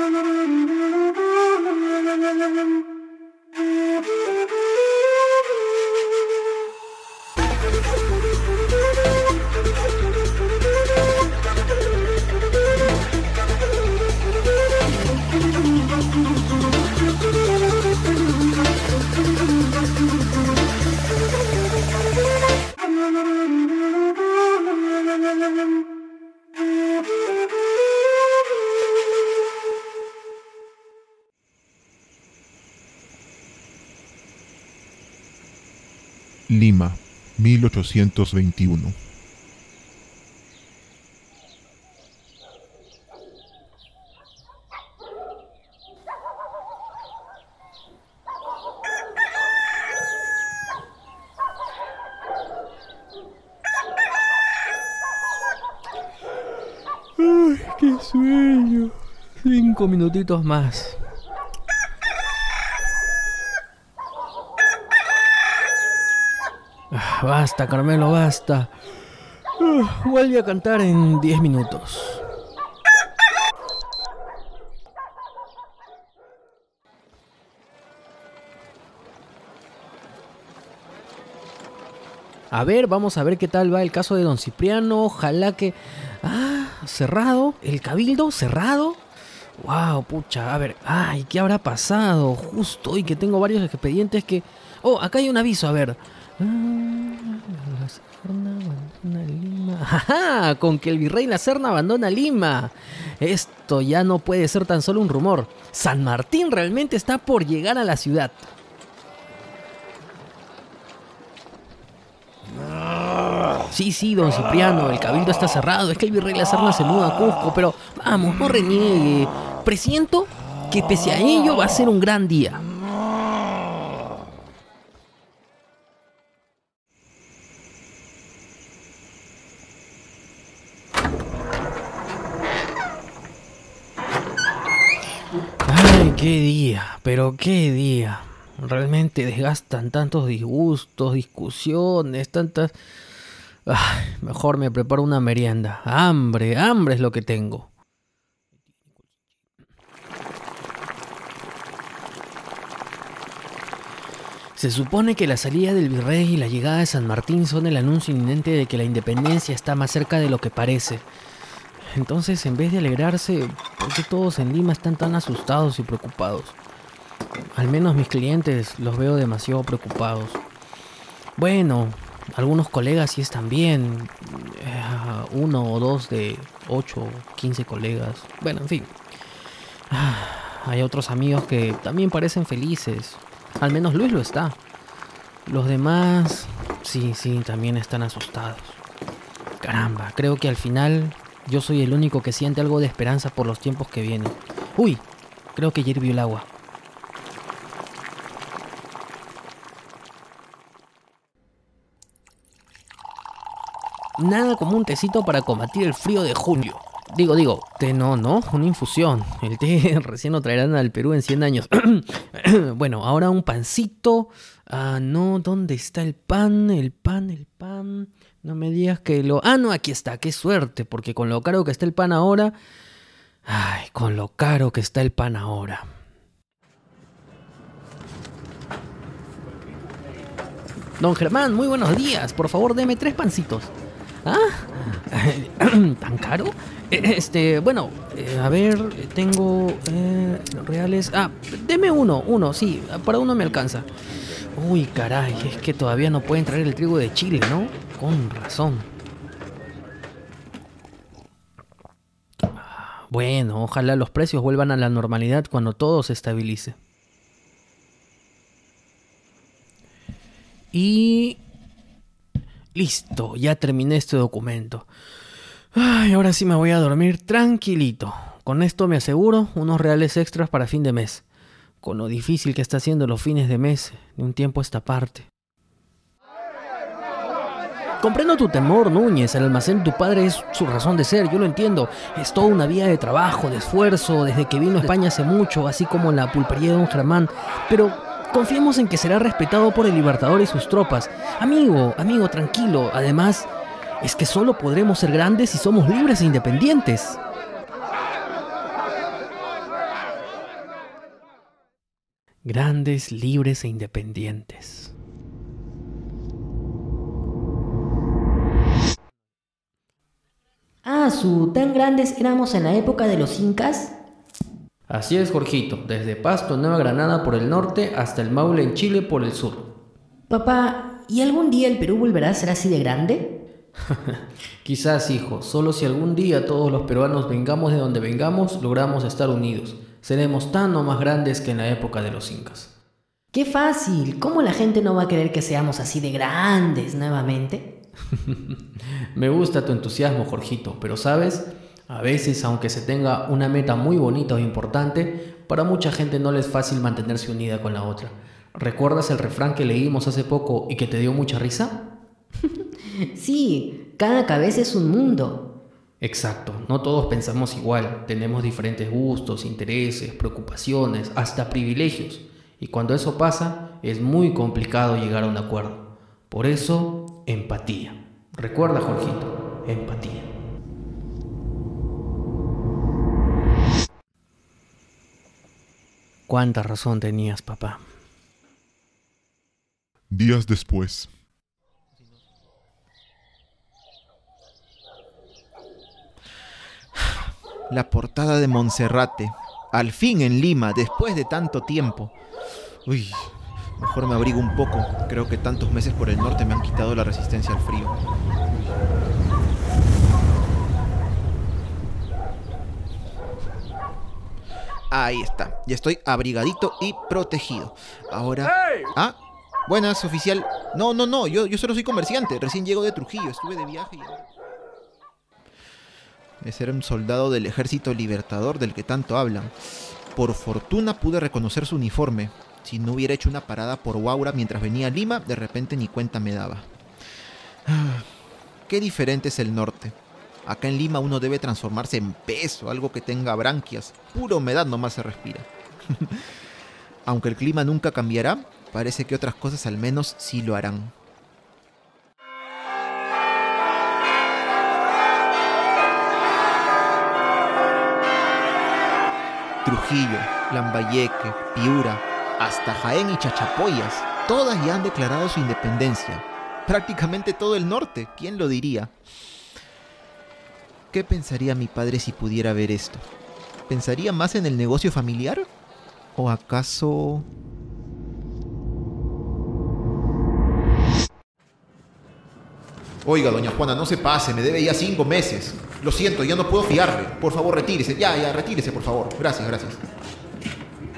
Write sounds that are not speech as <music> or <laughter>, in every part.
Thank you. Lima, 1821. Ay, qué sueño. Cinco minutitos más. Ah, basta, Carmelo, basta. Ah, vuelve a cantar en 10 minutos. A ver, vamos a ver qué tal va el caso de don Cipriano. Ojalá que... Ah, cerrado. El cabildo cerrado. Wow, pucha. A ver, ay, ¿qué habrá pasado? Justo hoy que tengo varios expedientes que... Oh, acá hay un aviso, a ver. La Serna abandona Lima. <laughs> ¡Ajá! Con que el virrey La Serna abandona Lima. Esto ya no puede ser tan solo un rumor. San Martín realmente está por llegar a la ciudad. Sí, sí, don Cipriano, el cabildo está cerrado. Es que el virrey La Serna se muda a Cusco, pero vamos, no reniegue. Presiento que pese a ello va a ser un gran día. Ay, qué día, pero qué día. Realmente desgastan tantos disgustos, discusiones, tantas... Mejor me preparo una merienda. Hambre, hambre es lo que tengo. Se supone que la salida del virrey y la llegada de San Martín son el anuncio inminente de que la independencia está más cerca de lo que parece. Entonces, en vez de alegrarse, ¿por qué todos en Lima están tan asustados y preocupados? Al menos mis clientes los veo demasiado preocupados. Bueno, algunos colegas sí están bien. Eh, uno o dos de 8 o 15 colegas. Bueno, en fin. Ah, Hay otros amigos que también parecen felices. Al menos Luis lo está. Los demás, sí, sí, también están asustados. Caramba, creo que al final yo soy el único que siente algo de esperanza por los tiempos que vienen. Uy, creo que ya hirvió el agua. Nada como un tecito para combatir el frío de junio. Digo, digo, té no, no, una infusión. El té <laughs> recién lo traerán al Perú en 100 años. <coughs> bueno, ahora un pancito. Ah, no, ¿dónde está el pan? El pan, el pan. No me digas que lo... Ah, no, aquí está, qué suerte, porque con lo caro que está el pan ahora... Ay, con lo caro que está el pan ahora. Don Germán, muy buenos días. Por favor, deme tres pancitos. ¿Ah? <clears throat> ¿Tan caro? Eh, Este, bueno, eh, a ver, eh, tengo eh, reales. Ah, deme uno, uno, sí, para uno me alcanza. Uy, caray, es que todavía no pueden traer el trigo de Chile, ¿no? Con razón. Bueno, ojalá los precios vuelvan a la normalidad cuando todo se estabilice. Y... Listo, ya terminé este documento. Ahora sí me voy a dormir tranquilito. Con esto me aseguro unos reales extras para fin de mes. Con lo difícil que está haciendo los fines de mes, de un tiempo a esta parte. Comprendo tu temor, Núñez. El almacén de tu padre es su razón de ser, yo lo entiendo. Es toda una vía de trabajo, de esfuerzo, desde que vino a España hace mucho, así como la pulpería de Don Germán. Pero confiemos en que será respetado por el Libertador y sus tropas. Amigo, amigo, tranquilo. Además, es que solo podremos ser grandes si somos libres e independientes. grandes, libres e independientes. Ah, su, tan grandes éramos en la época de los incas. Así es, Jorgito, desde Pasto, Nueva Granada por el norte hasta el Maule en Chile por el sur. Papá, ¿y algún día el Perú volverá a ser así de grande? <laughs> Quizás, hijo, solo si algún día todos los peruanos vengamos de donde vengamos, logramos estar unidos. Seremos tan o más grandes que en la época de los incas. ¡Qué fácil! ¿Cómo la gente no va a querer que seamos así de grandes nuevamente? <laughs> Me gusta tu entusiasmo, Jorgito, pero sabes, a veces, aunque se tenga una meta muy bonita o importante, para mucha gente no le es fácil mantenerse unida con la otra. ¿Recuerdas el refrán que leímos hace poco y que te dio mucha risa? Sí, cada cabeza es un mundo. Exacto, no todos pensamos igual, tenemos diferentes gustos, intereses, preocupaciones, hasta privilegios. Y cuando eso pasa, es muy complicado llegar a un acuerdo. Por eso, empatía. Recuerda, Jorgito, empatía. Cuánta razón tenías, papá. Días después. La portada de Monserrate. Al fin en Lima, después de tanto tiempo. Uy, mejor me abrigo un poco. Creo que tantos meses por el norte me han quitado la resistencia al frío. Ahí está. Ya estoy abrigadito y protegido. Ahora. Ah, buenas, oficial. No, no, no. Yo, yo solo soy comerciante. Recién llego de Trujillo. Estuve de viaje y. Ese era un soldado del ejército libertador del que tanto hablan. Por fortuna pude reconocer su uniforme. Si no hubiera hecho una parada por Huaura mientras venía a Lima, de repente ni cuenta me daba. Ah, qué diferente es el norte. Acá en Lima uno debe transformarse en peso, algo que tenga branquias. Pura humedad nomás se respira. <laughs> Aunque el clima nunca cambiará, parece que otras cosas al menos sí lo harán. Trujillo, Lambayeque, Piura, hasta Jaén y Chachapoyas, todas ya han declarado su independencia. Prácticamente todo el norte, ¿quién lo diría? ¿Qué pensaría mi padre si pudiera ver esto? ¿Pensaría más en el negocio familiar? ¿O acaso... Oiga, doña Juana, no se pase, me debe ya cinco meses. Lo siento, ya no puedo fiarle. Por favor, retírese. Ya, ya, retírese, por favor. Gracias, gracias.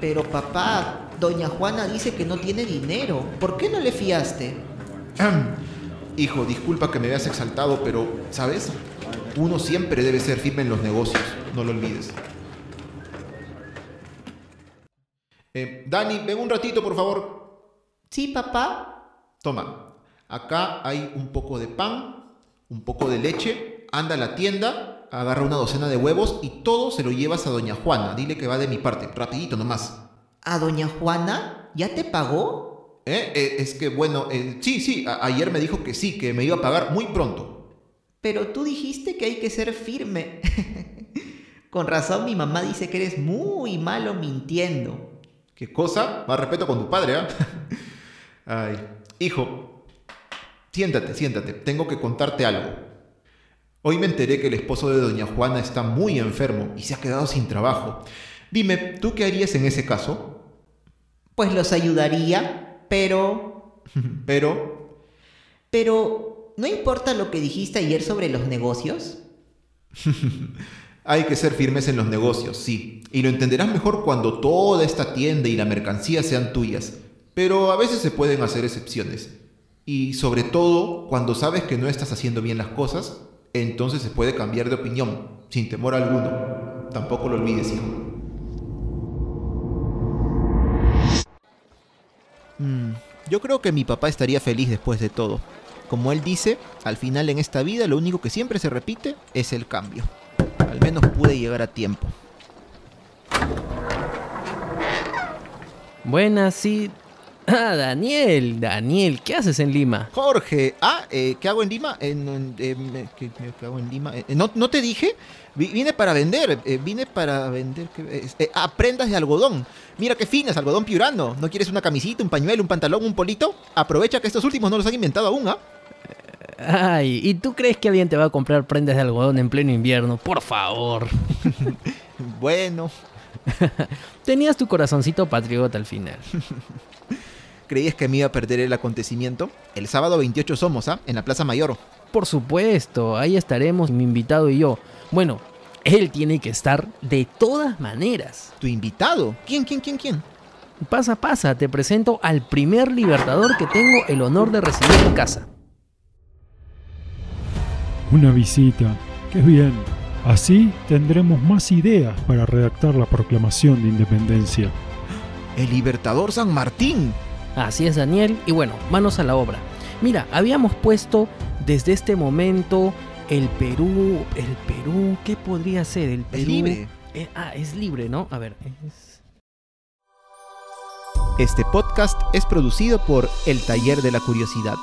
Pero papá, doña Juana dice que no tiene dinero. ¿Por qué no le fiaste? Hijo, disculpa que me veas exaltado, pero, ¿sabes? Uno siempre debe ser firme en los negocios, no lo olvides. Eh, Dani, ven un ratito, por favor. Sí, papá. Toma, acá hay un poco de pan, un poco de leche, anda a la tienda, agarra una docena de huevos y todo se lo llevas a doña Juana. Dile que va de mi parte, rapidito nomás. ¿A doña Juana? ¿Ya te pagó? ¿Eh? Eh, es que, bueno, eh, sí, sí, ayer me dijo que sí, que me iba a pagar muy pronto. Pero tú dijiste que hay que ser firme. <laughs> con razón mi mamá dice que eres muy malo mintiendo. ¿Qué cosa? Más respeto con tu padre, ¿ah? <laughs> Ay, hijo, siéntate, siéntate, tengo que contarte algo. Hoy me enteré que el esposo de doña Juana está muy enfermo y se ha quedado sin trabajo. Dime, ¿tú qué harías en ese caso? Pues los ayudaría, pero... <laughs> pero... Pero, ¿no importa lo que dijiste ayer sobre los negocios? <laughs> Hay que ser firmes en los negocios, sí. Y lo entenderás mejor cuando toda esta tienda y la mercancía sean tuyas. Pero a veces se pueden hacer excepciones. Y sobre todo cuando sabes que no estás haciendo bien las cosas, entonces se puede cambiar de opinión, sin temor alguno. Tampoco lo olvides, hijo. Mm, yo creo que mi papá estaría feliz después de todo. Como él dice, al final en esta vida lo único que siempre se repite es el cambio. Al menos pude llegar a tiempo. Buenas, sí. Ah, Daniel, Daniel, ¿qué haces en Lima? Jorge, ah, eh, ¿qué hago en Lima? En- en- em, ¿qué, qué hago en Lima? Eh, ¿no, ¿No te dije? Vi- Vine para vender, eh, vine para vender. Eh, ah, prendas de algodón. Mira qué finas, algodón piurano. ¿No quieres una camisita, un pañuelo, un pantalón, un polito? Aprovecha que estos últimos no los han inventado aún, ¿ah? Ay, ¿y tú crees que alguien te va a comprar prendas de algodón en pleno invierno? Por favor. <laughs> Bueno, <laughs> Tenías tu corazoncito patriota al final. <laughs> ¿creías que me iba a perder el acontecimiento? El sábado 28 somos, ¿ah? En la Plaza Mayor. Por supuesto, ahí estaremos mi invitado y yo. Bueno, él tiene que estar de todas maneras. ¿Tu invitado? ¿Quién, quién, quién, quién? Pasa, pasa, te presento al primer libertador que tengo el honor de recibir en casa. Una visita. Qué bien. Así tendremos más ideas para redactar la proclamación de independencia. El Libertador San Martín. Así es, Daniel. Y bueno, manos a la obra. Mira, habíamos puesto desde este momento el Perú. El Perú, ¿qué podría ser? El Perú. Es libre. Eh, ah, es libre, ¿no? A ver. es- Este podcast es producido por El Taller de la Curiosidad.